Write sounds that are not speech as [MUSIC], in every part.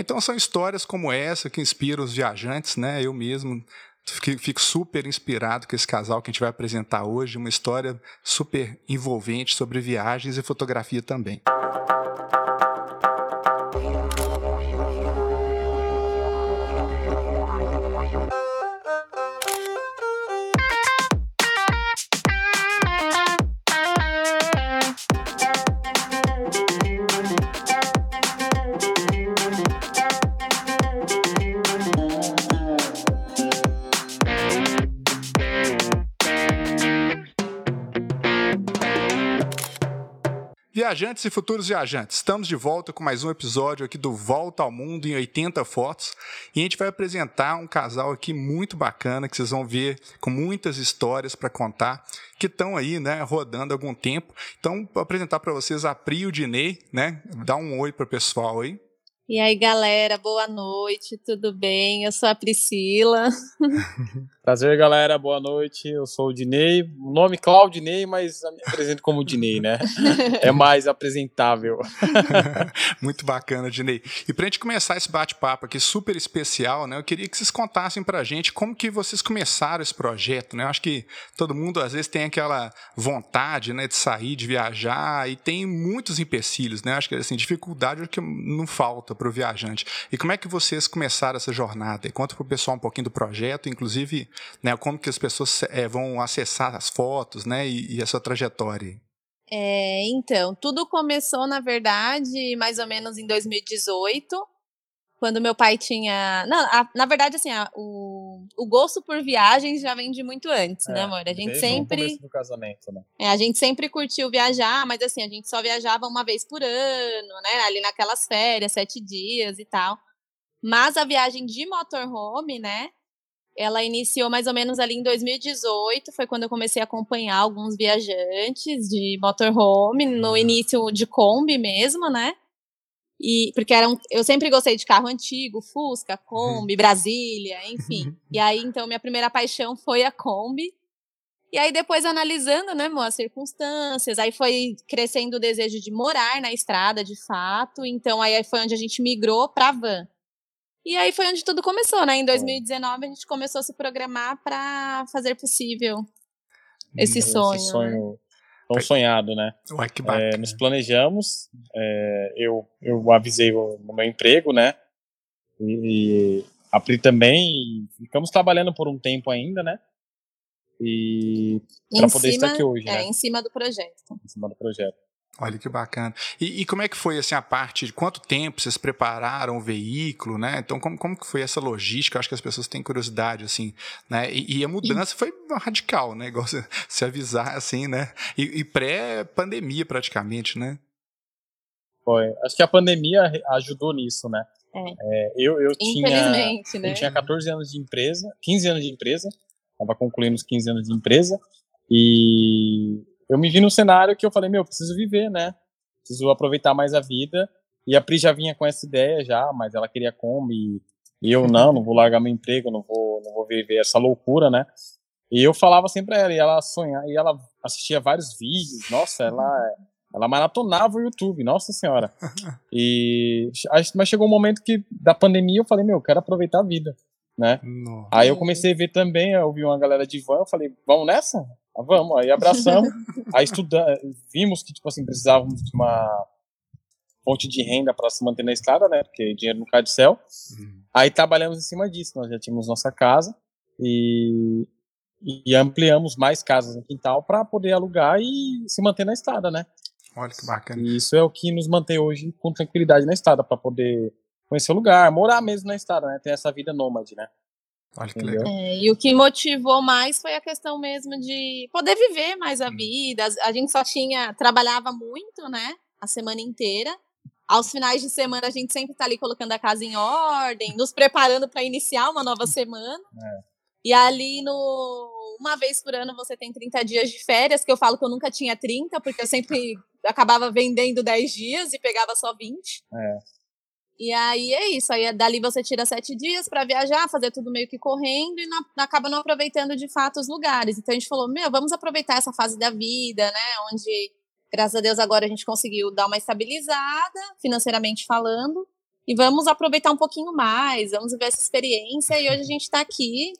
Então são histórias como essa que inspiram os viajantes, né? Eu mesmo Fico super inspirado com esse casal que a gente vai apresentar hoje, uma história super envolvente sobre viagens e fotografia também. Viajantes e futuros viajantes, estamos de volta com mais um episódio aqui do Volta ao Mundo em 80 fotos e a gente vai apresentar um casal aqui muito bacana que vocês vão ver com muitas histórias para contar que estão aí, né, rodando há algum tempo. Então, vou apresentar para vocês a Pri e o Dinei, né? Dá um oi para o pessoal aí. E aí, galera, boa noite, tudo bem? Eu sou a Priscila. [LAUGHS] Prazer, galera, boa noite. Eu sou o Dinei. O nome Claudinei, mas me apresento como Dinei, né? É mais apresentável. [LAUGHS] Muito bacana, Dinei. E pra gente começar esse bate-papo aqui super especial, né? Eu queria que vocês contassem pra gente como que vocês começaram esse projeto, né? Eu acho que todo mundo às vezes tem aquela vontade, né, de sair, de viajar e tem muitos empecilhos, né? Eu acho que assim, dificuldade é que não falta para o viajante. E como é que vocês começaram essa jornada? E conta para o pessoal um pouquinho do projeto, inclusive, né, como que as pessoas é, vão acessar as fotos, né, e, e a sua trajetória. É, então, tudo começou, na verdade, mais ou menos em 2018, quando meu pai tinha. Não, a, na verdade, assim, a, o, o gosto por viagens já vem de muito antes, né, é, né, amor? A gente sempre. do casamento, né? É, a gente sempre curtiu viajar, mas assim, a gente só viajava uma vez por ano, né? Ali naquelas férias, sete dias e tal. Mas a viagem de motorhome, né? Ela iniciou mais ou menos ali em 2018, foi quando eu comecei a acompanhar alguns viajantes de motorhome, no uhum. início de Kombi mesmo, né? E, porque era um, eu sempre gostei de carro antigo, Fusca, Kombi, uhum. Brasília, enfim. e aí, então, minha primeira paixão foi a Kombi. E aí, depois, analisando, né, as circunstâncias, aí foi crescendo o desejo de morar na estrada, de fato. Então, aí foi onde a gente migrou para van. E aí foi onde tudo começou, né? Em 2019, a gente começou a se programar para fazer possível esse, esse sonho. Tão sonhado, né? Ué, que bacana. É, nos planejamos, é, eu, eu avisei no meu emprego, né? E, e a Pri também, ficamos trabalhando por um tempo ainda, né? E para poder estar aqui hoje, é, né? em cima do projeto. Em cima do projeto. Olha que bacana. E, e, como é que foi assim a parte de quanto tempo vocês prepararam o veículo, né? Então como, como que foi essa logística? Acho que as pessoas têm curiosidade assim, né? E, e a mudança e... foi radical, né? Igual se, se avisar assim, né? E, e pré-pandemia praticamente, né? Foi. Acho que a pandemia ajudou nisso, né? É. É, eu, eu tinha, né? eu tinha 14 anos de empresa, 15 anos de empresa, estava concluindo os 15 anos de empresa e eu me vi num cenário que eu falei, meu, preciso viver, né? Preciso aproveitar mais a vida. E a Pri já vinha com essa ideia já, mas ela queria Kombi. E eu não, não vou largar meu emprego, não vou, não vou viver essa loucura, né? E eu falava sempre pra ela, e ela sonhava, e ela assistia vários vídeos, nossa, ela, ela maratonava o YouTube, nossa senhora. [LAUGHS] E, mas chegou um momento que, da pandemia, eu falei, meu, eu quero aproveitar a vida, né? Nossa. Aí eu comecei a ver também, eu vi uma galera de van, eu falei, vamos nessa? Ah, vamos, aí abraçamos, [LAUGHS] aí estudamos, vimos que, tipo assim, precisávamos de uma fonte de renda para se manter na estrada, né, porque dinheiro não cai do céu. Uhum. Aí trabalhamos em cima disso, nós já tínhamos nossa casa e, e ampliamos mais casas no quintal para poder alugar e se manter na estrada, né. Olha que bacana. E isso é o que nos mantém hoje com tranquilidade na estrada, para poder conhecer o lugar, morar mesmo na estrada, né, ter essa vida nômade, né. Olha que legal. É, e o que motivou mais foi a questão mesmo de poder viver mais a vida. A gente só tinha, trabalhava muito, né? A semana inteira. Aos finais de semana a gente sempre tá ali colocando a casa em ordem, nos preparando para iniciar uma nova semana. É. E ali no uma vez por ano você tem 30 dias de férias, que eu falo que eu nunca tinha 30, porque eu sempre acabava vendendo 10 dias e pegava só 20. É. E aí é isso. Aí dali você tira sete dias para viajar, fazer tudo meio que correndo e não, acaba não aproveitando de fato os lugares. Então a gente falou: meu, vamos aproveitar essa fase da vida, né? Onde, graças a Deus, agora a gente conseguiu dar uma estabilizada, financeiramente falando. e vamos aproveitar um pouquinho mais, vamos ver essa experiência. E hoje a gente está aqui,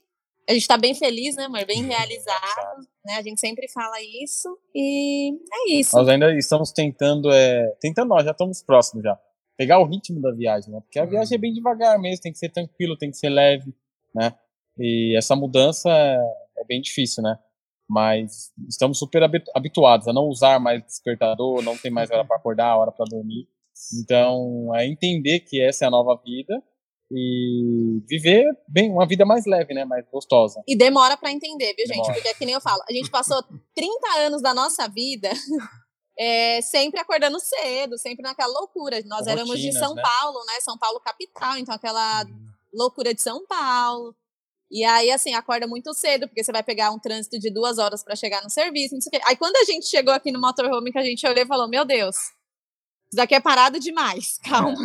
a gente está bem feliz, né, amor? Bem realizado, né? A gente sempre fala isso e é isso. Nós ainda estamos tentando, é, tentando, nós já estamos próximos já. Pegar o ritmo da viagem, né? Porque a viagem é bem devagar mesmo, tem que ser tranquilo, tem que ser leve, né? E essa mudança é, bem difícil, né? Mas estamos super habituados a não usar mais despertador, não tem mais hora para acordar, hora para dormir. Então, é entender que essa é a nova vida e viver bem uma vida mais leve, né, mais gostosa. E demora para entender, viu, demora. gente? Porque é que nem eu falo, a gente passou 30 anos da nossa vida é, sempre acordando cedo, sempre naquela loucura. Nós Rotinas, éramos de São né? Paulo, né? São Paulo capital, então aquela hum. loucura de São Paulo. E aí, assim, acorda muito cedo, porque você vai pegar um trânsito de duas horas para chegar no serviço, não sei o quê. Aí, quando a gente chegou aqui no motorhome, que a gente olhou e falou, meu Deus, isso daqui é parado demais, [LAUGHS] calma.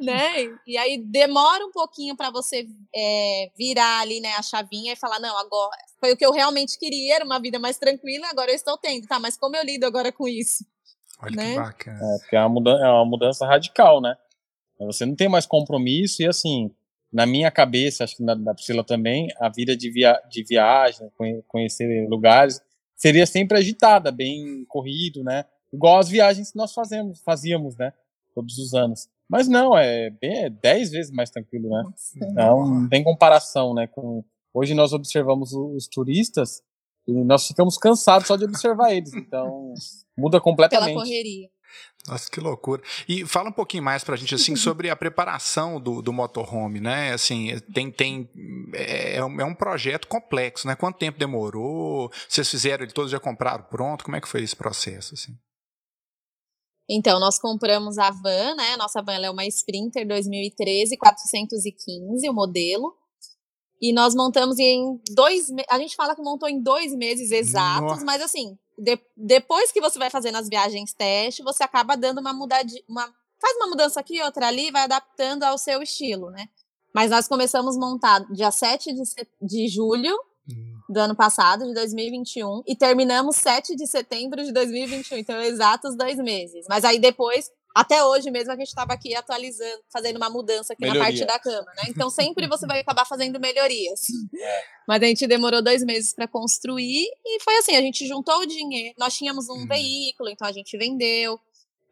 né? E aí demora um pouquinho para você é, virar ali, né, a chavinha e falar, não, agora foi o que eu realmente queria, era uma vida mais tranquila, agora eu estou tendo, tá? Mas como eu lido agora com isso? Olha né? que bacana. É, porque é uma, mudança, é uma mudança radical, né? Você não tem mais compromisso e assim, na minha cabeça, acho que na da Priscila também, a vida de, via, de viagem, conhecer lugares, seria sempre agitada, bem corrido, né? Igual as viagens que nós fazemos, fazíamos, né? Todos os anos. Mas não, é bem é dez vezes mais tranquilo, né? Não, não tem comparação, né? Com hoje nós observamos os turistas e nós ficamos cansados só de observar eles. Então muda completamente. Pela correria. Nossa, que loucura. E fala um pouquinho mais pra gente, assim, sobre a preparação do, do motorhome, né? Assim, tem, tem, é, é, um projeto complexo, né? Quanto tempo demorou? Vocês fizeram ele todos já compraram pronto? Como é que foi esse processo, assim? Então, nós compramos a van, né? Nossa van é uma Sprinter 2013, 415, o modelo. E nós montamos em dois meses. A gente fala que montou em dois meses exatos, Nossa. mas assim, de, depois que você vai fazendo as viagens teste, você acaba dando uma mudança. Uma, faz uma mudança aqui, outra ali, vai adaptando ao seu estilo, né? Mas nós começamos a montar dia 7 de, de julho do ano passado, de 2021, e terminamos 7 de setembro de 2021, então exatos dois meses. Mas aí depois, até hoje mesmo, a gente estava aqui atualizando, fazendo uma mudança aqui Melhoria. na parte da cama, né? Então sempre você vai acabar fazendo melhorias. É. Mas a gente demorou dois meses para construir, e foi assim: a gente juntou o dinheiro, nós tínhamos um hum. veículo, então a gente vendeu.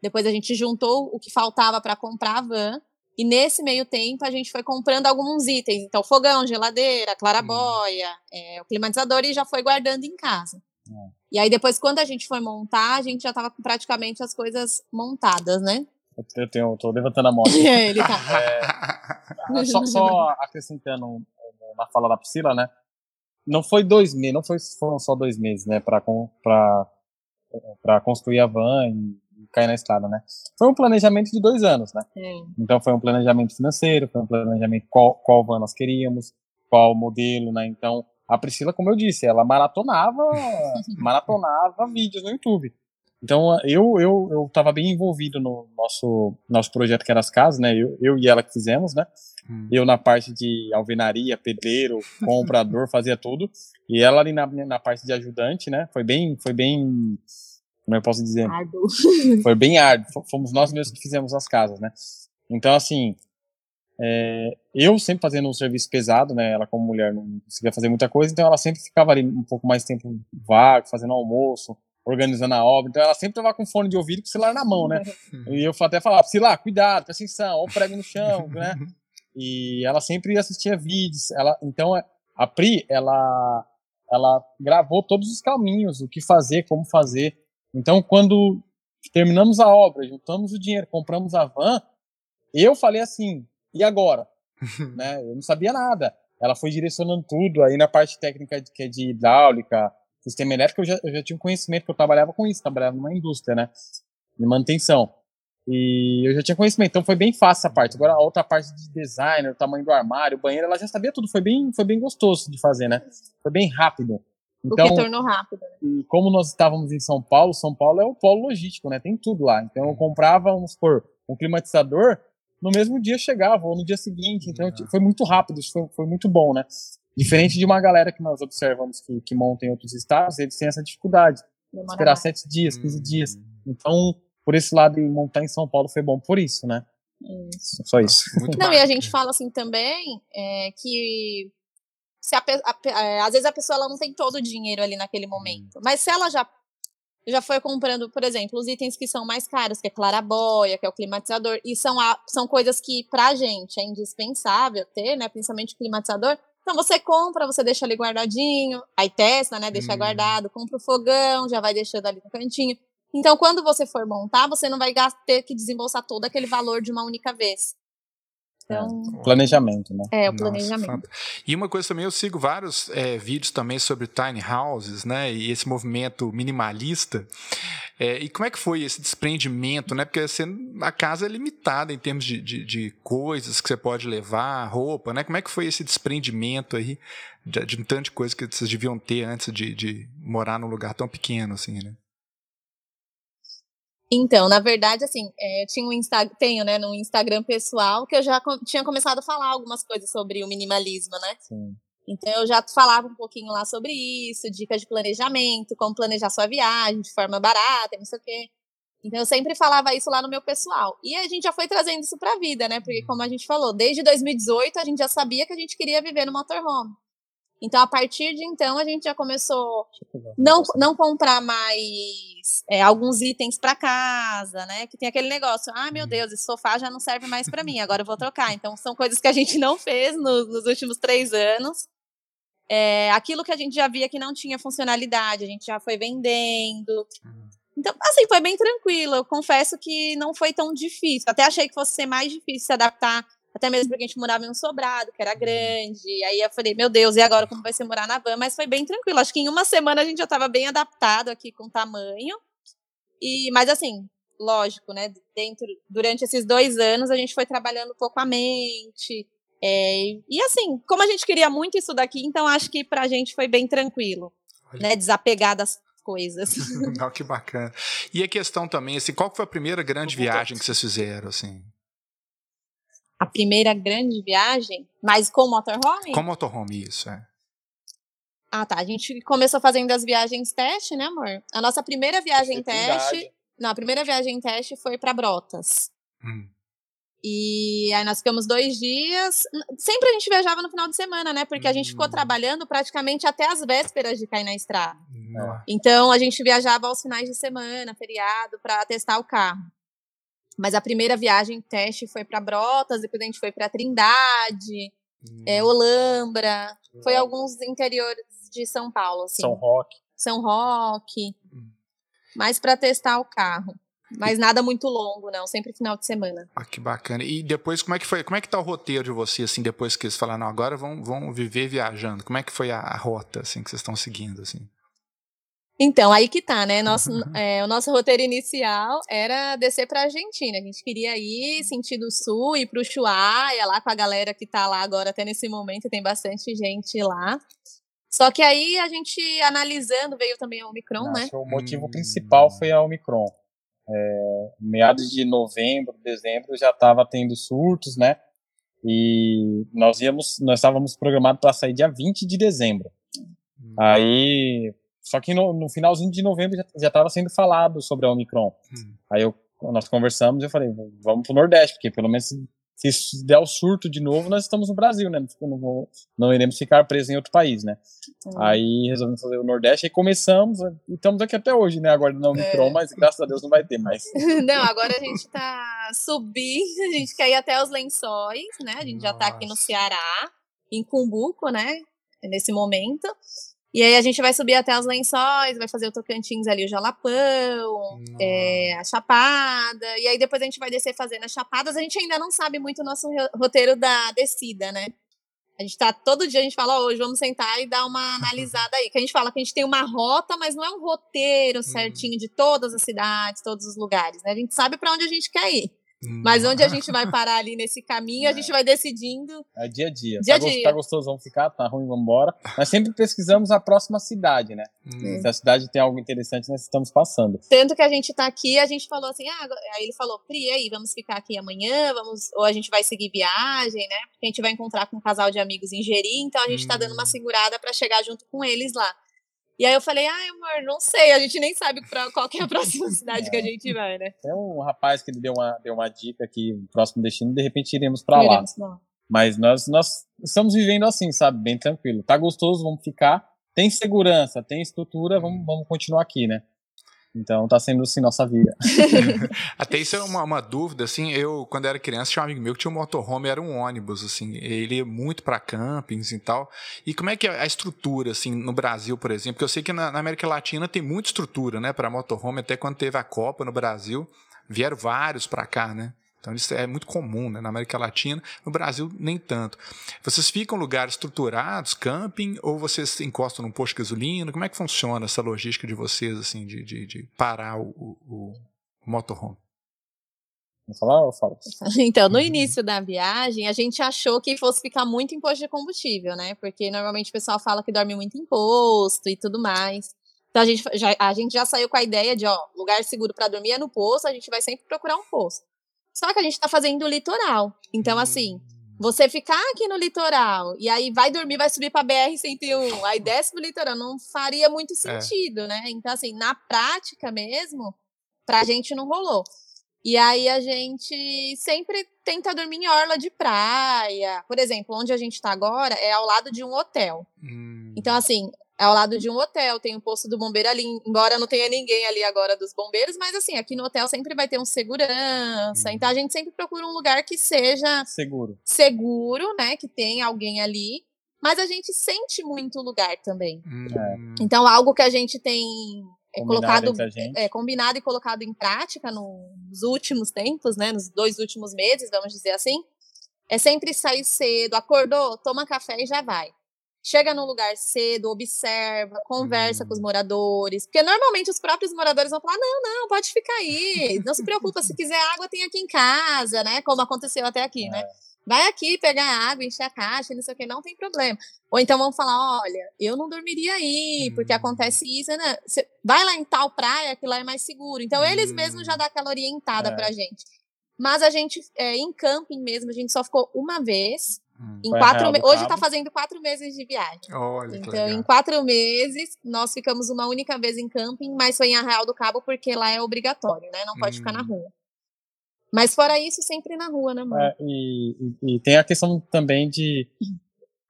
Depois a gente juntou o que faltava para comprar a van. E nesse meio tempo a gente foi comprando alguns itens, então fogão, geladeira, clarabóia, hum. é, o climatizador e já foi guardando em casa. É. E aí depois quando a gente foi montar, a gente já estava com praticamente as coisas montadas, né? Eu tenho, tô levantando a mão. [LAUGHS] é, ele tá. É, só, só, acrescentando na fala da Priscila, né? Não foi dois meses, não foi, foram só dois meses, né? Para para construir a van e cair na estrada, né? Foi um planejamento de dois anos, né? Então foi um planejamento financeiro, foi um planejamento qual, qual van nós queríamos, qual modelo, né? Então a Priscila, como eu disse, ela maratonava, [LAUGHS] maratonava vídeos no YouTube. Então eu eu eu estava bem envolvido no nosso nosso projeto que era as casas, né? Eu, eu e ela que fizemos, né? Hum. Eu na parte de alvenaria, pedreiro, comprador, [LAUGHS] fazia tudo. E ela ali na, na parte de ajudante, né? Foi bem foi bem como eu posso dizer? Árduo. [LAUGHS] Foi bem árduo. Fomos nós mesmos que fizemos as casas, né? Então, assim, é, eu sempre fazendo um serviço pesado, né? Ela como mulher não conseguia fazer muita coisa, então ela sempre ficava ali um pouco mais tempo vago, fazendo almoço, organizando a obra. Então ela sempre tava com fone de ouvido com o celular na mão, né? [LAUGHS] E eu até falava, lá, cuidado, presta atenção, olha o prego no chão, [LAUGHS] né? E ela sempre assistia vídeos. Ela, então a Pri, ela, ela gravou todos os caminhos, o que fazer, como fazer. Então, quando terminamos a obra, juntamos o dinheiro, compramos a van, eu falei assim, e agora? [LAUGHS] né? Eu não sabia nada. Ela foi direcionando tudo, aí na parte técnica de, que é de hidráulica, sistema elétrico, eu já, eu já tinha um conhecimento, que eu trabalhava com isso, trabalhava numa indústria, né? De manutenção. E eu já tinha conhecimento, então foi bem fácil essa parte. Agora a outra parte de design, o tamanho do armário, o banheiro, ela já sabia tudo, foi bem, foi bem gostoso de fazer, né? Foi bem rápido. Então, o que tornou rápido. Né? como nós estávamos em São Paulo, São Paulo é o polo logístico, né? Tem tudo lá. Então eu comprava, vamos supor, um climatizador, no mesmo dia chegava, ou no dia seguinte. Então foi muito rápido, isso foi, foi, muito bom, né? Diferente de uma galera que nós observamos que, que monta em outros estados, eles têm essa dificuldade. Demora esperar mais. sete dias, 15 dias. Então, por esse lado, montar em São Paulo foi bom por isso, né? Isso. Só isso. Muito Não, e a gente fala assim também é, que se a, a, é, às vezes a pessoa ela não tem todo o dinheiro ali naquele momento. Mas se ela já já foi comprando, por exemplo, os itens que são mais caros, que é clarabóia, que é o climatizador, e são, a, são coisas que pra gente é indispensável ter, né? Principalmente o climatizador. Então você compra, você deixa ali guardadinho, aí testa, né? Deixa hum. guardado, compra o fogão, já vai deixando ali no cantinho. Então, quando você for montar, você não vai ter que desembolsar todo aquele valor de uma única vez. Então, é, planejamento, né? É, o planejamento. Nossa, e uma coisa também, eu sigo vários é, vídeos também sobre tiny houses, né? E esse movimento minimalista. É, e como é que foi esse desprendimento, né? Porque você, a casa é limitada em termos de, de, de, coisas que você pode levar, roupa, né? Como é que foi esse desprendimento aí de, de um tanto de coisa que vocês deviam ter antes de, de morar num lugar tão pequeno, assim, né? Então, na verdade, assim, é, tinha um Insta, tenho, né, no Instagram pessoal, que eu já tinha começado a falar algumas coisas sobre o minimalismo, né? Sim. Então eu já falava um pouquinho lá sobre isso, dicas de planejamento, como planejar sua viagem de forma barata, não sei o quê. Então eu sempre falava isso lá no meu pessoal. E a gente já foi trazendo isso para a vida, né? Porque como a gente falou, desde 2018 a gente já sabia que a gente queria viver no motorhome. Então, a partir de então, a gente já começou não não comprar mais é, alguns itens para casa, né? Que tem aquele negócio, ah, meu uhum. Deus, esse sofá já não serve mais para mim, agora eu vou trocar. Então, são coisas que a gente não fez no, nos últimos três anos. É, aquilo que a gente já via que não tinha funcionalidade, a gente já foi vendendo. Uhum. Então, assim, foi bem tranquilo. Eu confesso que não foi tão difícil. Até achei que fosse ser mais difícil se adaptar até mesmo porque a gente morava em um sobrado, que era uhum. grande. Aí eu falei, meu Deus, e agora como vai ser morar na van? Mas foi bem tranquilo. Acho que em uma semana a gente já estava bem adaptado aqui com o tamanho. E, mas assim, lógico, né? Dentro, durante esses dois anos a gente foi trabalhando um pouco a mente. É, e assim, como a gente queria muito isso daqui, então acho que pra gente foi bem tranquilo. Né, desapegar das coisas. [LAUGHS] Não, que bacana. E a questão também, assim, qual foi a primeira grande viagem que vocês fizeram, assim? A primeira grande viagem, mas com motorhome? Com motorhome, isso, é. Ah, tá. A gente começou fazendo as viagens teste, né, amor? A nossa primeira viagem teste. Não, a primeira viagem teste foi para Brotas. Hum. E aí nós ficamos dois dias. Sempre a gente viajava no final de semana, né? Porque a gente ficou hum. trabalhando praticamente até as vésperas de cair na estrada. Então a gente viajava aos finais de semana, feriado, para testar o carro. Mas a primeira viagem teste foi para Brotas, depois a gente foi para Trindade, hum. é, Olambra, foi alguns interiores de São Paulo. Assim. São Roque. São Roque. Hum. Mais para testar o carro. Mas nada muito longo, não, sempre final de semana. Ah, que bacana. E depois, como é que foi? Como é que tá o roteiro de você, assim, depois que eles falaram, não, agora vão, vão viver viajando? Como é que foi a, a rota, assim, que vocês estão seguindo, assim? Então, aí que tá, né? Nosso, é, o nosso roteiro inicial era descer pra Argentina. A gente queria ir sentido sul, ir pro Ushuaia, lá com a galera que tá lá agora, até nesse momento, tem bastante gente lá. Só que aí a gente analisando, veio também a Omicron, Nossa, né? O motivo principal foi a Omicron. É, meados de novembro, dezembro, já estava tendo surtos, né? E nós íamos, nós estávamos programados para sair dia 20 de dezembro. Hum. Aí só que no, no finalzinho de novembro já estava sendo falado sobre a Omicron. Hum. Aí eu, nós conversamos e eu falei, vamos pro Nordeste, porque pelo menos se, se der o surto de novo, nós estamos no Brasil, né? Não, não, não iremos ficar presos em outro país, né? Hum. Aí resolvemos fazer o Nordeste e começamos, e estamos aqui até hoje, né? Agora no Omicron, é. mas graças a Deus não vai ter mais. [LAUGHS] não, agora a gente tá subindo, a gente quer ir até os lençóis, né? A gente Nossa. já tá aqui no Ceará, em Cumbuco, né? Nesse momento. E aí a gente vai subir até os lençóis, vai fazer o Tocantins ali, o Jalapão, é, a Chapada, e aí depois a gente vai descer fazendo as chapadas. A gente ainda não sabe muito o nosso roteiro da descida, né? A gente tá, todo dia a gente fala, oh, hoje vamos sentar e dar uma [LAUGHS] analisada aí. Que a gente fala que a gente tem uma rota, mas não é um roteiro uhum. certinho de todas as cidades, todos os lugares, né? A gente sabe para onde a gente quer ir. Mas onde a gente vai parar ali nesse caminho, é. a gente vai decidindo. É dia a dia. Dia tá, a dia. tá gostoso, vamos ficar, tá ruim, vamos embora. Mas sempre pesquisamos a próxima cidade, né? Hum. Se a cidade tem algo interessante, nós estamos passando. Tanto que a gente tá aqui, a gente falou assim, ah, aí ele falou, Pri, aí, vamos ficar aqui amanhã, vamos, ou a gente vai seguir viagem, né? Porque a gente vai encontrar com um casal de amigos em Jeri, então a gente hum. tá dando uma hum. segurada para chegar junto com eles lá. E aí eu falei, ai, amor, não sei, a gente nem sabe pra qual que é a próxima [LAUGHS] cidade que a gente vai, né? Tem um rapaz que deu uma, deu uma dica que o próximo destino, de repente iremos pra lá. Mas nós, nós estamos vivendo assim, sabe? Bem tranquilo. Tá gostoso, vamos ficar. Tem segurança, tem estrutura, vamos, vamos continuar aqui, né? Então tá sendo assim nossa vida. [LAUGHS] Até isso é uma, uma, dúvida, assim, eu quando era criança tinha um amigo meu que tinha um motorhome, era um ônibus, assim, ele ia muito para campings e tal. E como é que é a estrutura, assim, no Brasil, por exemplo? Porque eu sei que na, na América Latina tem muita estrutura, né, para motorhome, até quando teve a Copa no Brasil, vieram vários para cá, né? Então isso é muito comum né? na América Latina, no Brasil nem tanto. Vocês ficam em lugares estruturados, camping, ou vocês encostam num posto de gasolina? Como é que funciona essa logística de vocês, assim, de, de, de parar o, o, o motorhome? Vou falar ou falo? [LAUGHS] Então, no uhum. início da viagem, a gente achou que fosse ficar muito imposto de combustível, né? Porque normalmente o pessoal fala que dorme muito imposto e tudo mais. Então a gente já, a gente já saiu com a ideia de, ó, lugar seguro para dormir é no posto, a gente vai sempre procurar um posto. Só que a gente está fazendo o litoral. Então, assim, hum. você ficar aqui no litoral e aí vai dormir, vai subir para BR-101, aí desce pro litoral, não faria muito é. sentido, é. né? Então, assim, na prática mesmo, pra gente não rolou. E aí a gente sempre tenta dormir em orla de praia. Por exemplo, onde a gente está agora é ao lado de um hotel. Hum. Então, assim, é ao lado de um hotel, tem o um posto do bombeiro ali, embora não tenha ninguém ali agora dos bombeiros, mas assim, aqui no hotel sempre vai ter um segurança, uhum. então a gente sempre procura um lugar que seja seguro, seguro, né, que tenha alguém ali, mas a gente sente muito o lugar também. Uhum. Então algo que a gente tem é, colocado, é, combinado e colocado em prática nos últimos tempos, né, nos dois últimos meses, vamos dizer assim, é sempre sair cedo, acordou, toma café e já vai chega no lugar cedo, observa, conversa com os hum. moradores, porque normalmente os próprios moradores vão falar: não, não, pode ficar aí, não se preocupa, se quiser água tem aqui em casa, né? Como aconteceu até aqui, né? É. Vai aqui pegar água, encher a caixa, não sei o que, não tem problema. Ou então vão falar: olha, eu não dormiria aí, porque hum. acontece isso, né? Você vai lá em tal praia, que lá é mais seguro. Então eles mesmos já hum. dão aquela orientada é. pra gente. Mas a gente, é, em camping mesmo, a gente só ficou uma vez. Hum, em quatro me... Hoje está fazendo quatro meses de viagem. Olha, então, em quatro meses, nós ficamos uma única vez em camping, mas foi em Arraial do Cabo porque lá é obrigatório, né? Não pode hum. ficar na hum. rua. Mas fora isso, sempre na rua, né, mano? É, e, e, e, tem a questão também de.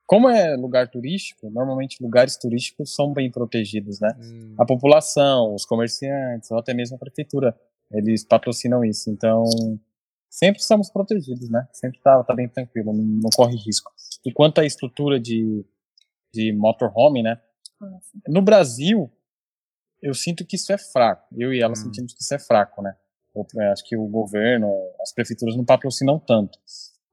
Como é lugar turístico, normalmente lugares turísticos são bem protegidos, né? Hum. A população, os comerciantes, ou até mesmo a prefeitura, eles patrocinam isso. Então, sempre estamos protegidos, né? Sempre tá, tá bem tranquilo, não, não, corre risco. E quanto à estrutura de, de motorhome, né? No Brasil, eu sinto que isso é fraco. Eu e ela hum. sentimos que isso é fraco, né? Eu, é, acho que o governo, as prefeituras não patrocinam tanto.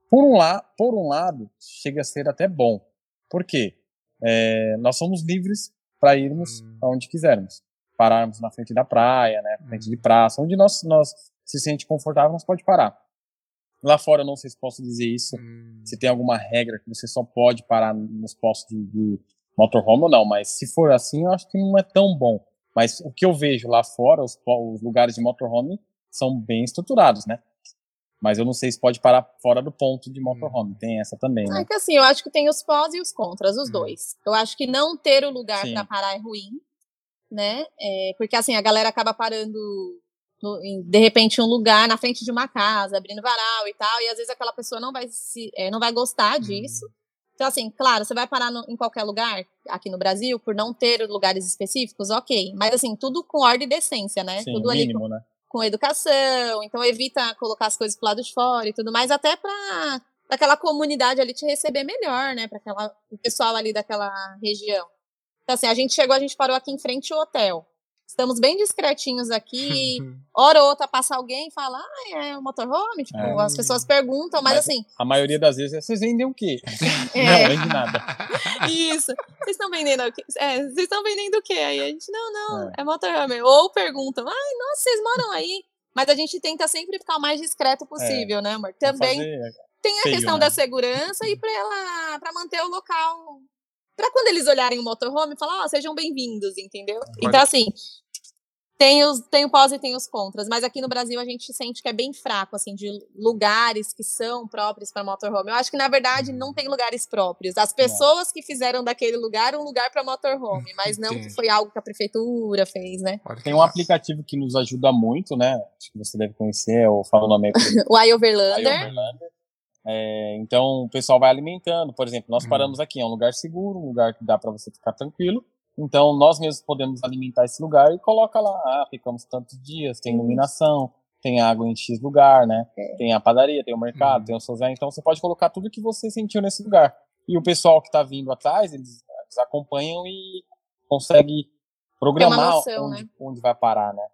Por um, la por um lado, chega a ser até bom. Por quê? É, nós somos livres para irmos hum. aonde quisermos. Pararmos na frente da praia, né? Frente de praça, onde nós, nós se sente confortável, nós pode parar. Lá fora, eu não sei se posso dizer isso, hum. se tem alguma regra que você só pode parar nos postos de, de motorhome ou não, mas se for assim, eu acho que não é tão bom. Mas o que eu vejo lá fora, os, os lugares de motorhome são bem estruturados, né? Mas eu não sei se pode parar fora do ponto de motorhome. Hum. Tem essa também, né? É que assim, eu acho que tem os pós e os contras, os hum. dois. Eu acho que não ter o lugar para parar é ruim, né? É, porque assim, a galera acaba parando no, em, de repente um lugar na frente de uma casa, abrindo varal e tal, e às vezes aquela pessoa não vai se, é, não vai gostar uhum. disso. Então, assim, claro, você vai parar no, em qualquer lugar aqui no Brasil por não ter lugares específicos, ok. Mas assim, tudo com ordem e decência, né? Sim, tudo mínimo, ali com, né? com educação, então evita colocar as coisas pro lado de fora e tudo mais, até para aquela comunidade ali te receber melhor, né? Para aquela o pessoal ali daquela região. Então, assim, a gente chegou, a gente parou aqui em frente ao hotel. Estamos bem discretinhos aqui. [LAUGHS] Hora ou outra passa alguém e fala, ah, é um motorhome? Tipo, é. as pessoas perguntam, mas, mas, assim. A maioria das vezes é, vocês vendem o quê? [LAUGHS] É. Não, vende nada. [LAUGHS] Isso. Vocês estão vendendo o quê? É, vocês estão vendendo o quê? Aí a gente, não, não, é, é motorhome. Ou perguntam, ai, nossa, vocês moram aí. Mas a gente tenta sempre ficar o mais discreto possível, é. né, amor? Também tem a feio, questão né? da segurança e para manter o local para quando eles olharem o motorhome, falar, ó, oh, sejam bem-vindos, entendeu? Então, assim, tem os tem o pós e tem os contras, mas aqui no Brasil a gente sente que é bem fraco assim de lugares que são próprios para motorhome. Eu acho que na verdade não tem lugares próprios. As pessoas não. que fizeram daquele lugar um lugar para motorhome, mas não que foi algo que a prefeitura fez, né? Tem um aplicativo que nos ajuda muito, né? Acho que você deve conhecer, ou fala o nome. [LAUGHS] o iOverlander. É, então o pessoal vai alimentando. Por exemplo, nós uhum. paramos aqui, é um lugar seguro, um lugar que dá para você ficar tranquilo. Então, nós mesmos podemos alimentar esse lugar e coloca lá, ah, ficamos tantos dias, tem iluminação, tem água em X lugar, né? É. Tem a padaria, tem o mercado, uhum. tem o Sozé. Então, você pode colocar tudo que você sentiu nesse lugar. E o pessoal que está vindo atrás, eles, eles, acompanham e consegue programar noção, onde, né? onde vai parar, né?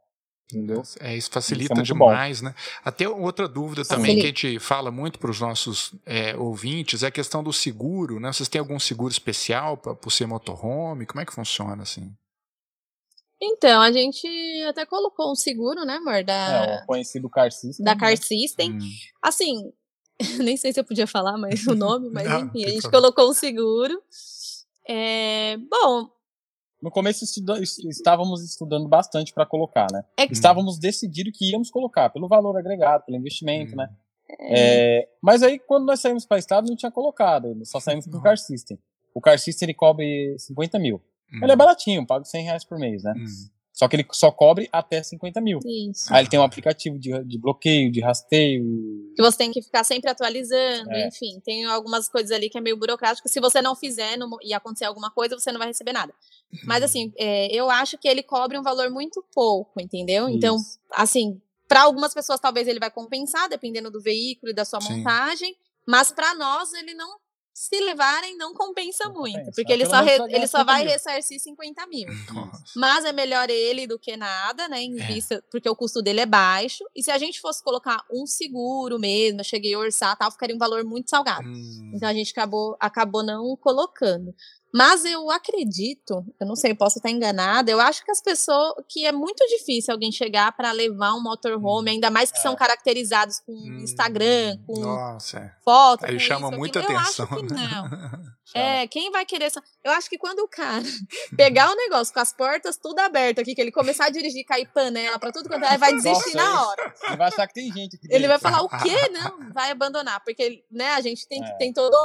Entendeu? É, isso facilita isso é demais, bom. né? Até outra dúvida também que a gente fala muito para os nossos é, ouvintes é a questão do seguro, né? Vocês têm algum seguro especial para por ser motorhome? Como é que funciona assim? Então, a gente até colocou um seguro, né, amor? Da, é, o conhecido Car System. Da né? Car System. Hum. Assim, [LAUGHS] nem sei se eu podia falar mais o nome, mas Não, enfim, a gente colocou um seguro. É, bom, no começo estuda, estávamos estudando bastante para colocar, né? É que... Estávamos decididos que íamos colocar, pelo valor agregado, pelo investimento, hum. né? É... É, mas aí, quando nós saímos para o estado, não tinha colocado, só saímos com o Car System. O Car System ele cobre 50 mil. Hum. Ele é baratinho, pago 100 reais por mês, né? Hum. Só que ele só cobre até 50 mil. Isso. Aí ele tem um aplicativo de, de bloqueio, de rasteio. Que você tem que ficar sempre atualizando, é. enfim. Tem algumas coisas ali que é meio burocrático. Se você não fizer não, e acontecer alguma coisa, você não vai receber nada. Mas assim, é, eu acho que ele cobre um valor muito pouco, entendeu? Então, Isso. Então, assim, para algumas pessoas talvez ele vai compensar, dependendo do veículo e da sua Sim. montagem. Mas para nós ele não se levarem, não compensa não muito, compensa. porque ele só, re, ele só vai mil. ressarcir 50 mil. [LAUGHS] Nossa. Mas é melhor ele do que nada, né? Em é. vista, porque o custo dele é baixo. E se a gente fosse colocar um seguro mesmo, eu cheguei a orçar tal, ficaria um valor muito salgado. Hum. Então a gente acabou, acabou não colocando. Mas eu acredito, eu não sei, posso estar enganada, eu acho que as pessoas, que é muito difícil alguém chegar para levar um motorhome, hum, ainda mais que é. são caracterizados com hum, Instagram, com Nossa, é. foto. Aí chama isso, muita atenção. Eu acho que né? não. [LAUGHS] é, quem vai querer. Eu acho que quando o cara [LAUGHS] pegar o negócio com as portas tudo aberto aqui, que ele começar a dirigir, cair panela para tudo quanto é, vai desistir Nossa, na hora. Ele vai achar que tem gente aqui. Ele vai falar o quê? [LAUGHS] Não, vai abandonar, porque né, a gente tem, é. tem todo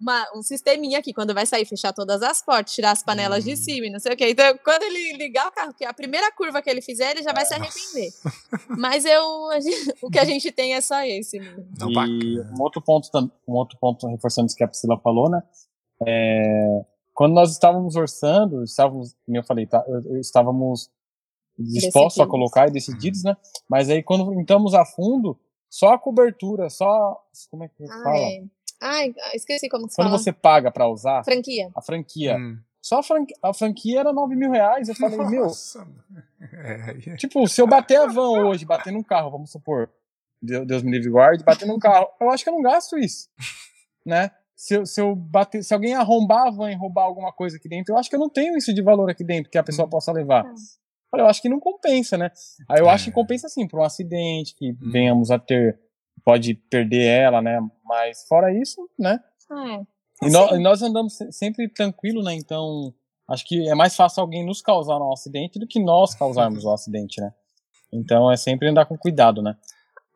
uma, um sisteminha aqui, quando vai sair, fechar todas as portas, tirar as panelas de hum. cima e não sei o quê. Então, quando ele ligar o carro, que a primeira curva que ele fizer, ele já vai se arrepender. Mas eu, gente, [LAUGHS] o que a gente tem é só esse. Não, e um outro ponto, um outro ponto reforçando isso que a Priscila falou, né? É, quando nós estávamos orçando, estávamos, como eu falei, tá, estávamos dispostos decididos. a colocar e decididos, né? Mas aí quando entramos a fundo, só a cobertura, só como é que ah, fala? É Ai, esqueci como se Quando fala. você paga pra usar. Franquia. A franquia. Hum. Só a franquia, a franquia era 9 mil reais. Eu falei, Nossa. meu. [LAUGHS] É. Tipo, se eu bater a van hoje, bater num carro, vamos supor, Deus me livre guarde, bater num carro, eu acho que eu não gasto isso. Né? Se eu, se eu bater, se alguém arrombar a van e roubar alguma coisa aqui dentro, eu acho que eu não tenho isso de valor aqui dentro que a pessoa hum. possa levar. É. Eu acho que não compensa, né? Aí eu é. acho que compensa sim, por um acidente que hum. venhamos a ter pode perder ela, né? Mas fora isso, né? É. E, nós, e nós andamos sempre tranquilo, né? Então, acho que é mais fácil alguém nos causar um acidente do que nós causarmos um acidente, né? Então é sempre andar com cuidado, né?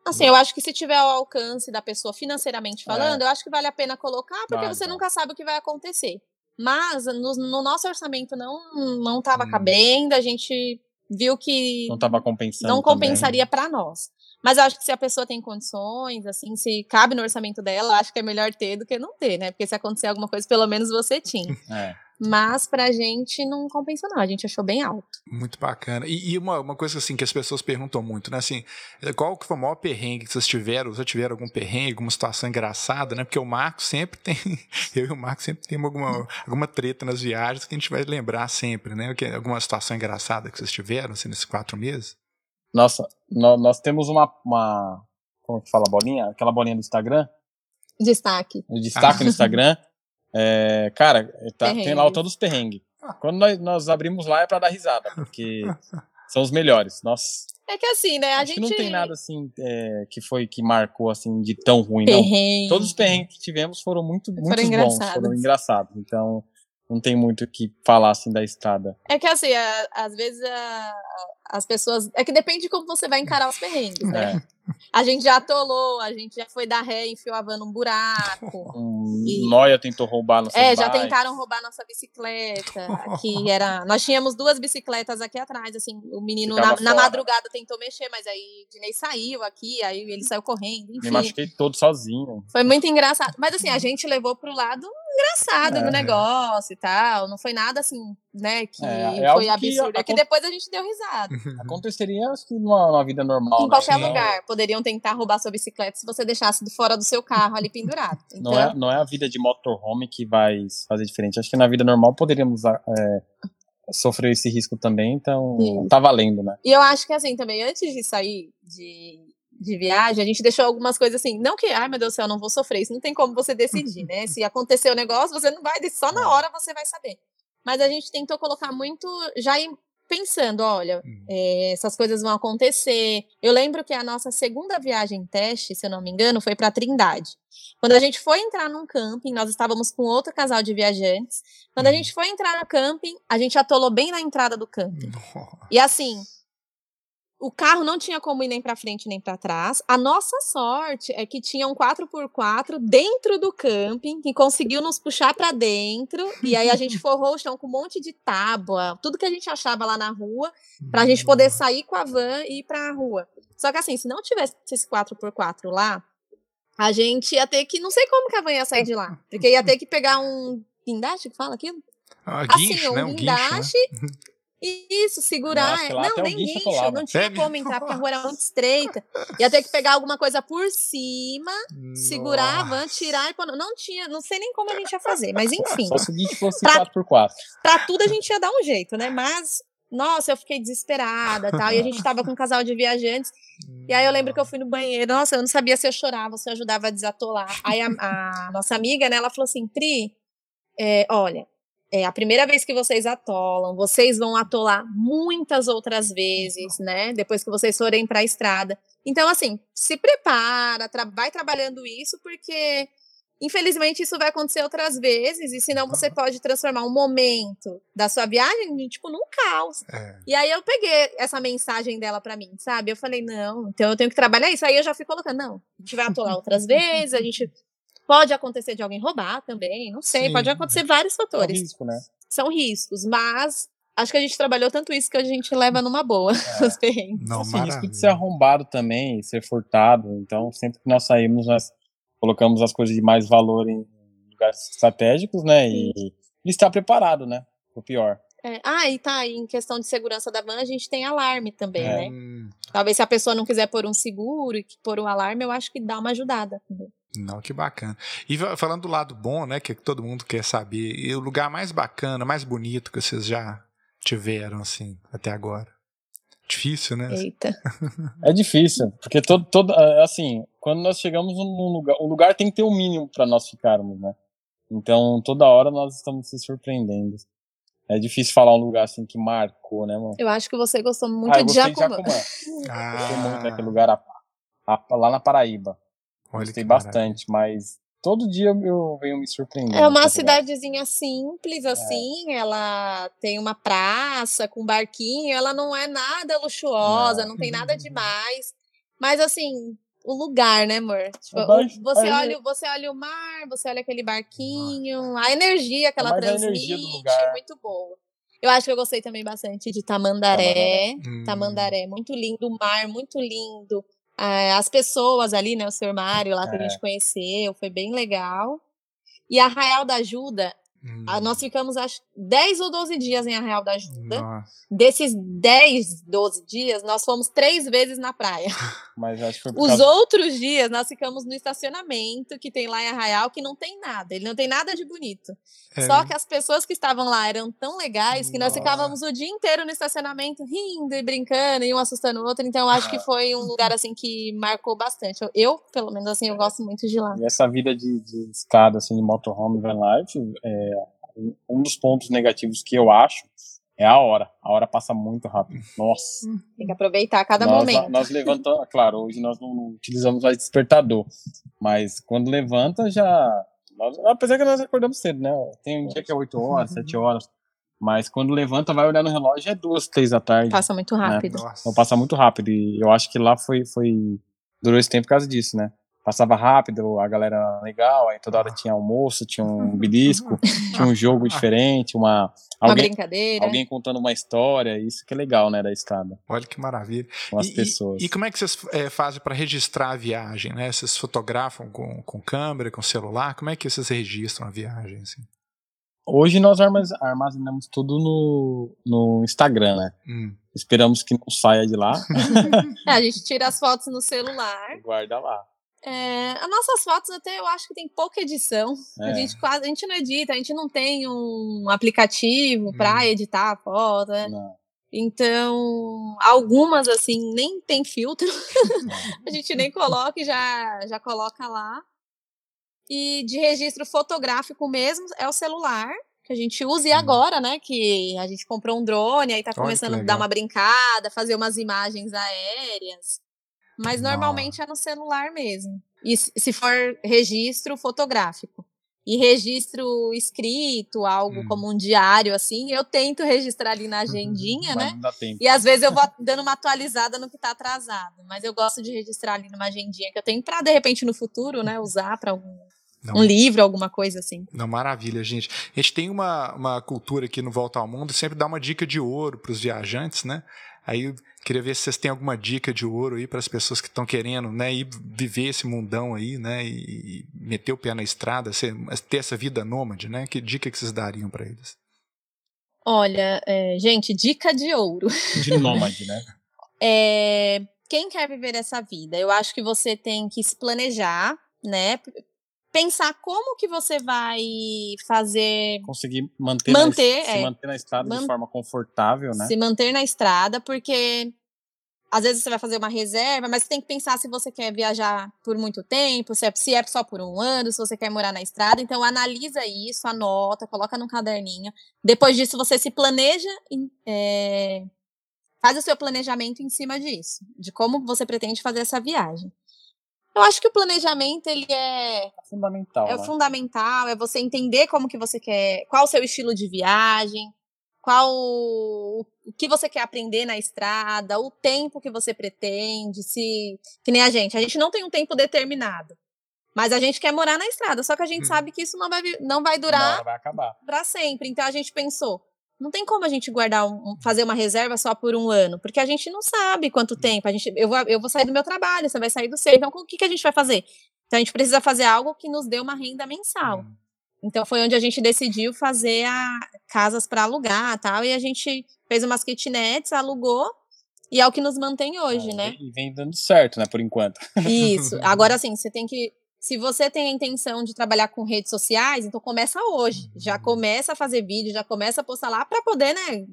Assim, eu acho que se tiver o alcance da pessoa financeiramente é. falando, é. eu acho que vale a pena colocar, porque você nunca sabe o que vai acontecer. Mas no, no nosso orçamento não não estava hum. cabendo, a gente viu que não estava compensando. Não compensaria para nós. Mas eu acho que se a pessoa tem condições, assim, se cabe no orçamento dela, acho que é melhor ter do que não ter, né? Porque se acontecer alguma coisa, pelo menos você tinha. É. Mas pra gente não compensa, não. A gente achou bem alto. Muito bacana. E, e, uma, uma coisa assim que as pessoas perguntam muito, né? Assim, qual que foi o maior perrengue que vocês tiveram? Já tiveram algum perrengue, alguma situação engraçada, né? Porque o Marcos sempre tem. [LAUGHS] Eu e o Marcos sempre temos alguma, alguma treta nas viagens que a gente vai lembrar sempre, né? Alguma situação engraçada que vocês tiveram, assim, nesses quatro meses? Nossa, nós, nós temos uma, uma. Como que fala bolinha? Aquela bolinha do Instagram? Destaque. Destaque no [LAUGHS] Instagram. É, cara, tá, tem lá todos os perrengues. Quando nós, nós abrimos lá é para dar risada, porque [LAUGHS] são os melhores. Nossa. É que assim, né? A Acho gente não tem nada assim é, que foi que marcou assim de tão ruim, Perrengue. não. Todos os perrengues que tivemos foram muito, muito bons, foram engraçados. Então, não tem muito o que falar assim da estrada. É que assim, a, às vezes a, as pessoas. É que depende de como você vai encarar os perrengues, né? É. A gente já atolou, a gente já foi dar ré e enfiou a van num buraco. [LAUGHS] Um, e... Noia tentou roubar nossa É, já tentaram roubar nossa bicicleta. Aqui era. Nós tínhamos duas bicicletas aqui atrás, assim. O menino na, na, madrugada tentou mexer, mas aí Dinei saiu aqui, aí ele saiu correndo. Enfim. Me machuquei todo sozinho. Foi muito engraçado. Mas assim, a gente levou pro lado engraçado é. do negócio e tal. Não foi nada assim, né, que é, é foi absurdo. Que, é que depois a gente deu risada. [LAUGHS] Aconteceria, acho que numa, numa vida normal. Em né? qualquer lugar. Poderiam tentar roubar sua bicicleta se você deixasse de fora do seu carro ali pendurado. Então... [LAUGHS] Não, é, não é a vida de motorhome que vai fazer diferente. Acho que na vida normal poderíamos é, sofrer esse risco também, então Sim. tá valendo, né? E eu acho que assim também, antes de sair de de viagem, a gente deixou algumas coisas assim, não que, ai meu Deus do céu, não vou sofrer, isso não tem como você decidir, né? [LAUGHS] Se acontecer o negócio, você não vai, só na é. hora você vai saber. Mas a gente tentou colocar muito, já pensando, olha, é, essas coisas vão acontecer. Eu lembro que a nossa segunda viagem teste, se eu não me engano, foi para Trindade. Quando a gente foi entrar num camping, nós estávamos com outro casal de viajantes. Quando a uhum. gente foi entrar no camping, a gente atolou bem na entrada do camping. E assim, o carro não tinha como ir nem para frente nem para trás. A nossa sorte é que tinha um 4x4 dentro do camping que conseguiu nos puxar para dentro. E aí a gente [LAUGHS] forrou o chão com um monte de tábua, tudo que a gente achava lá na rua, para a gente poder sair com a van e ir para a rua. Só que assim, se não tivesse esse 4x4 lá, a gente ia ter que. Não sei como que a van ia sair de lá. Porque ia ter que pegar um guindaste que fala aquilo? Ah, guincho, assim, um né? um guindaste. Guincho, né? [LAUGHS] Isso, segurar. Nossa, não, nem guincho, não tinha como entrar porque a rua era muito estreita. Ia ter que pegar alguma coisa por cima, Nossa. segurar a van, tirar e pôr. Não tinha, não sei nem como a gente ia fazer, mas enfim. Só se o guincho fosse pra, 4x4. Pra tudo a gente ia dar um jeito, né? Mas, nossa, eu fiquei desesperada tal. E a gente tava com um casal de viajantes. E aí eu lembro que eu fui no banheiro, nossa, eu não sabia se eu chorava, se eu ajudava a desatolar. Aí a, a nossa amiga, né, ela falou assim, Pri, é, olha, é a primeira vez que vocês atolam, vocês vão atolar muitas outras vezes, né? Depois que vocês forem para a estrada. Então, assim, se prepara, tra vai trabalhando isso, porque infelizmente isso vai acontecer outras vezes, e senão você pode transformar um momento da sua viagem, tipo, num caos. É. E aí eu peguei essa mensagem dela para mim, sabe? Eu falei, não, então eu tenho que trabalhar isso. Aí eu já fui colocando, não, a gente vai atolar outras [LAUGHS] vezes, a gente Pode acontecer de alguém roubar também, não sei, Sim. pode acontecer vários fatores. São riscos, né? São riscos, mas acho que a gente trabalhou tanto isso que a gente leva numa boa é. [LAUGHS] os perrengues. Não, assim, risco de ser arrombado também, ser furtado. Então, sempre que nós saímos, nós colocamos as coisas de mais valor em lugares estratégicos, né? E, e estar preparado, né? O pior. É. Ah, e tá, em questão de segurança da van, a gente tem alarme também, é. né? Talvez se a pessoa não quiser pôr um seguro e pôr um alarme, eu acho que dá uma ajudada. Não, que bacana. E falando do lado bom, né, que todo mundo quer saber, e o lugar mais bacana, mais bonito que vocês já tiveram, assim, até agora? Difícil, né? Eita. É difícil, porque todo, todo, é, assim, quando nós chegamos num lugar, o lugar tem que ter um mínimo para nós ficarmos, né? Então, toda hora nós estamos se surpreendendo. É difícil falar um lugar assim que marcou, né, mano? Eu acho que você gostou muito ah, de Jacumã. De Jacumã. [LAUGHS] ah. Gostei muito daquele lugar a, a, lá na Paraíba. Olha Gostei bastante, mas todo dia eu venho me surpreendendo. É uma cidadezinha simples, é. assim, é. ela tem uma praça com barquinho, ela não é nada luxuosa, não, não tem nada demais. Mas assim, o lugar, né, amor? Tipo, você, olha, você olha o mar, você olha aquele barquinho, a energia que ela Mas transmite é muito boa. Eu acho que eu gostei também bastante de Tamandaré. Tamandaré, hum. Tamandaré muito lindo, o mar muito lindo. As pessoas ali, né, o senhor Mário lá que é. a gente conheceu, foi bem legal. E Arraial da Ajuda Hum. Nós ficamos, acho, 10 ou 12 dias em Arraial da Ajuda. Nossa. Desses 10, 12 dias, nós fomos três vezes na praia. [LAUGHS] Mas acho que Os causa... outros dias, nós ficamos no estacionamento que tem lá em Arraial, que não tem nada. Ele não tem nada de bonito. É. Só que as pessoas que estavam lá eram tão legais que nós Nossa. ficávamos o dia inteiro no estacionamento, rindo e brincando, e um assustando o outro. Então, eu acho que foi um lugar, assim, que marcou bastante. Eu, eu pelo menos, assim, eu gosto muito de lá. E essa vida de, de escada, assim, de motorhome van life, é, um dos pontos negativos que eu acho é a hora. A hora passa muito rápido. Nossa. Hum, tem que aproveitar cada nós, momento. Nós levantamos, claro, hoje nós não utilizamos mais despertador, mas quando levanta já. Nós, apesar que nós acordamos cedo, né? Tem um dia que é 8 horas, 7 horas. Mas quando levanta, vai olhar no relógio, é duas, três da tarde. Passa muito né? rápido. Né? Então passa muito rápido. E eu acho que lá foi, foi. Durou esse tempo por causa disso, né? Passava rápido, a galera legal, aí toda hora tinha almoço, tinha um [LAUGHS] belisco, tinha um jogo diferente, uma. Alguém, uma brincadeira. Alguém contando uma história, isso que é legal, né, da estrada. Olha que maravilha. Com as e, pessoas. E, e, como é que vocês é, fazem para registrar a viagem, né? Vocês fotografam com, com câmera, com celular? Como é que vocês registram a viagem, assim? Hoje nós armazenamos tudo no, no Instagram, né? Hum. Esperamos que não saia de lá. [LAUGHS] é, a gente tira as fotos no celular. Guarda lá. É, as nossas fotos até eu acho que tem pouca edição. É. A gente quase, a gente não edita, a gente não tem um aplicativo hum. para editar a foto. Né? Então, algumas assim nem tem filtro. [LAUGHS] a gente nem coloca e já já coloca lá. E de registro fotográfico mesmo é o celular, que a gente usa. E uhum. agora, né, que a gente comprou um drone, aí tá começando a dar uma brincada, fazer umas imagens aéreas. Mas normalmente é no celular mesmo. E se for registro fotográfico. E registro escrito, algo hum. como um diário, assim, eu tento registrar ali na agendinha, né? E às vezes eu vou dando uma atualizada no que tá atrasado. Mas eu gosto de registrar ali numa agendinha que eu tenho para, de repente, no futuro, né, usar para algum não, um livro, alguma coisa assim. Não, maravilha, gente. A gente tem uma, uma cultura aqui no Volta ao Mundo, sempre dá uma dica de ouro para os viajantes, né? Aí queria ver se vocês têm alguma dica de ouro aí para as pessoas que estão querendo, né, ir viver esse mundão aí, né, e, meter o pé na estrada, ser, ter essa vida nômade, né? Que dica que vocês dariam para eles? Olha, é, gente, dica de ouro. De nômade, né? [LAUGHS] É, quem quer viver essa vida? Eu acho que você tem que se planejar, né? Pensar como que você vai fazer conseguir manter, manter na, é, se manter na estrada man, de forma confortável, né? Se manter na estrada, porque às vezes você vai fazer uma reserva, mas você tem que pensar se você quer viajar por muito tempo, se é, se é só por um ano, se você quer morar na estrada. Então analisa isso, anota, coloca num caderninho. Depois disso você se planeja, é, faz o seu planejamento em cima disso, de como você pretende fazer essa viagem. Eu acho que o planejamento ele é, é fundamental. É né? fundamental, é você entender como que você quer, qual o seu estilo de viagem, qual o que você quer aprender na estrada, o tempo que você pretende, se que nem a gente, a gente não tem um tempo determinado. Mas a gente quer morar na estrada, só que a gente hum. sabe que isso não vai não vai durar vai acabar. para sempre. Então a gente pensou, não tem como a gente guardar um, fazer uma reserva só por um ano, porque a gente não sabe quanto uhum. tempo. A gente, eu, vou, eu vou sair do meu trabalho, você vai sair do seu. Então, o que, que a gente vai fazer? Então, a gente precisa fazer algo que nos dê uma renda mensal. Uhum. Então, foi onde a gente decidiu fazer a, casas para alugar tal. E a gente fez umas kitnets, alugou. E é o que nos mantém hoje, é, né? E vem dando certo, né, por enquanto. Isso. Agora, assim, você tem que se você tem a intenção de trabalhar com redes sociais, então começa hoje. Já uhum. começa a fazer vídeo, já começa a postar lá para poder, né?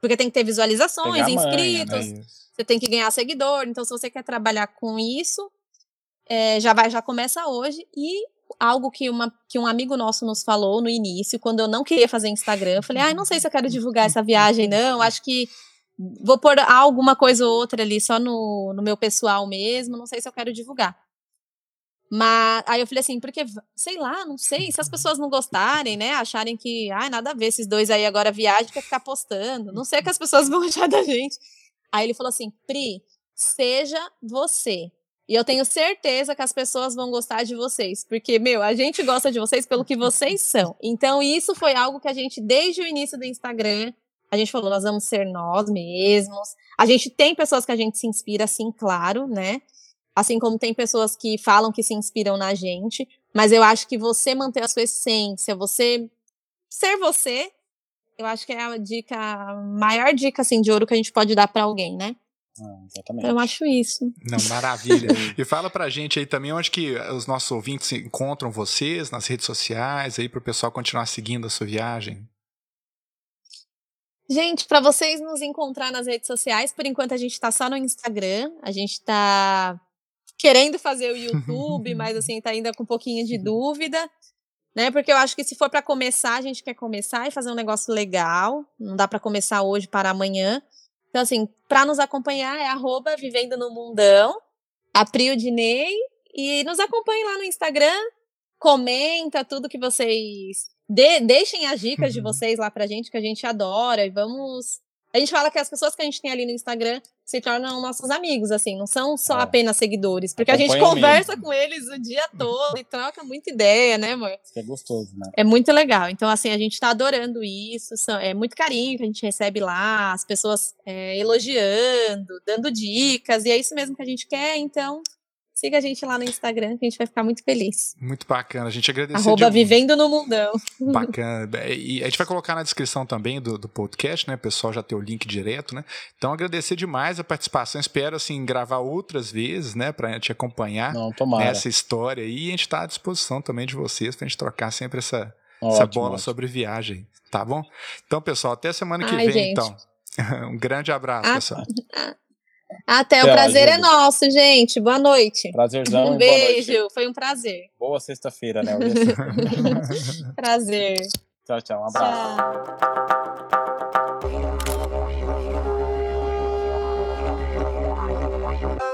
Porque tem que ter visualizações, inscritos, manha, né? você tem que ganhar seguidor. Então, se você quer trabalhar com isso, é, já vai, já começa hoje. E algo que, uma, que um amigo nosso nos falou no início, quando eu não queria fazer Instagram, eu falei, ah, não sei se eu quero divulgar essa viagem, não. Acho que vou pôr alguma coisa ou outra ali só no, no meu pessoal mesmo, não sei se eu quero divulgar. Mas aí eu falei assim, porque, sei lá, não sei, se as pessoas não gostarem, né? Acharem que, ai, nada a ver, esses dois aí agora viagem quer ficar postando. Não sei o que as pessoas vão [LAUGHS] achar da gente. Aí ele falou assim, Pri, seja você. E eu tenho certeza que as pessoas vão gostar de vocês. Porque, meu, a gente gosta de vocês pelo que vocês são. Então, isso foi algo que a gente, desde o início do Instagram, a gente falou, nós vamos ser nós mesmos. A gente tem pessoas que a gente se inspira, assim, claro, né? Assim como tem pessoas que falam que se inspiram na gente, mas eu acho que você manter a sua essência, você ser você, eu acho que é a dica, a maior dica assim de ouro que a gente pode dar para alguém, né? Ah, exatamente. Então, eu acho isso. Não, maravilha. [LAUGHS] e fala pra gente aí também onde que os nossos ouvintes encontram vocês nas redes sociais aí para o pessoal continuar seguindo a sua viagem. Gente, para vocês nos encontrar nas redes sociais, por enquanto a gente está só no Instagram, a gente está querendo fazer o YouTube, [LAUGHS] mas assim, tá ainda com um pouquinho de dúvida, né? Porque eu acho que se for para começar, a gente quer começar e fazer um negócio legal, não dá para começar hoje para amanhã. Então, assim, para nos acompanhar é arroba Vivendo no Mundão, Aprio Dinei, e nos acompanhe lá no Instagram, comenta tudo que vocês de, deixem as dicas de uhum. vocês lá pra gente, que a gente adora, e vamos. A gente fala que as pessoas que a gente tem ali no Instagram se tornam nossos amigos, assim, não são só é. apenas seguidores, porque Acompanha a gente conversa mesmo. com eles o dia todo e troca muita ideia, né, amor? é gostoso, né? É muito legal. Então, assim, a gente tá adorando isso, é muito carinho que a gente recebe lá, as pessoas é, elogiando, dando dicas, e é isso mesmo que a gente quer, então Siga a gente lá no Instagram, que a gente vai ficar muito feliz. Muito bacana. A gente agradece. Arroba de... Vivendo no Mundão. [LAUGHS] Bacana. E a gente vai colocar na descrição também do, do podcast, né? O pessoal já tem o link direto, né? Então agradecer demais a participação. Espero, assim, gravar outras vezes, né? Pra te acompanhar Não, nessa história. E a gente tá à disposição também de vocês pra gente trocar sempre essa, ótimo, essa bola ótimo. sobre viagem. Tá bom? Então, pessoal, até semana que Ai, vem, gente. então. [LAUGHS] um grande abraço, ah, pessoal. Ah. Até, o prazer é nosso, gente. Boa noite. Prazerzão. Um beijo, foi um prazer. Boa sexta-feira, né? [LAUGHS] prazer. Tchau, tchau. Um abraço. Tchau.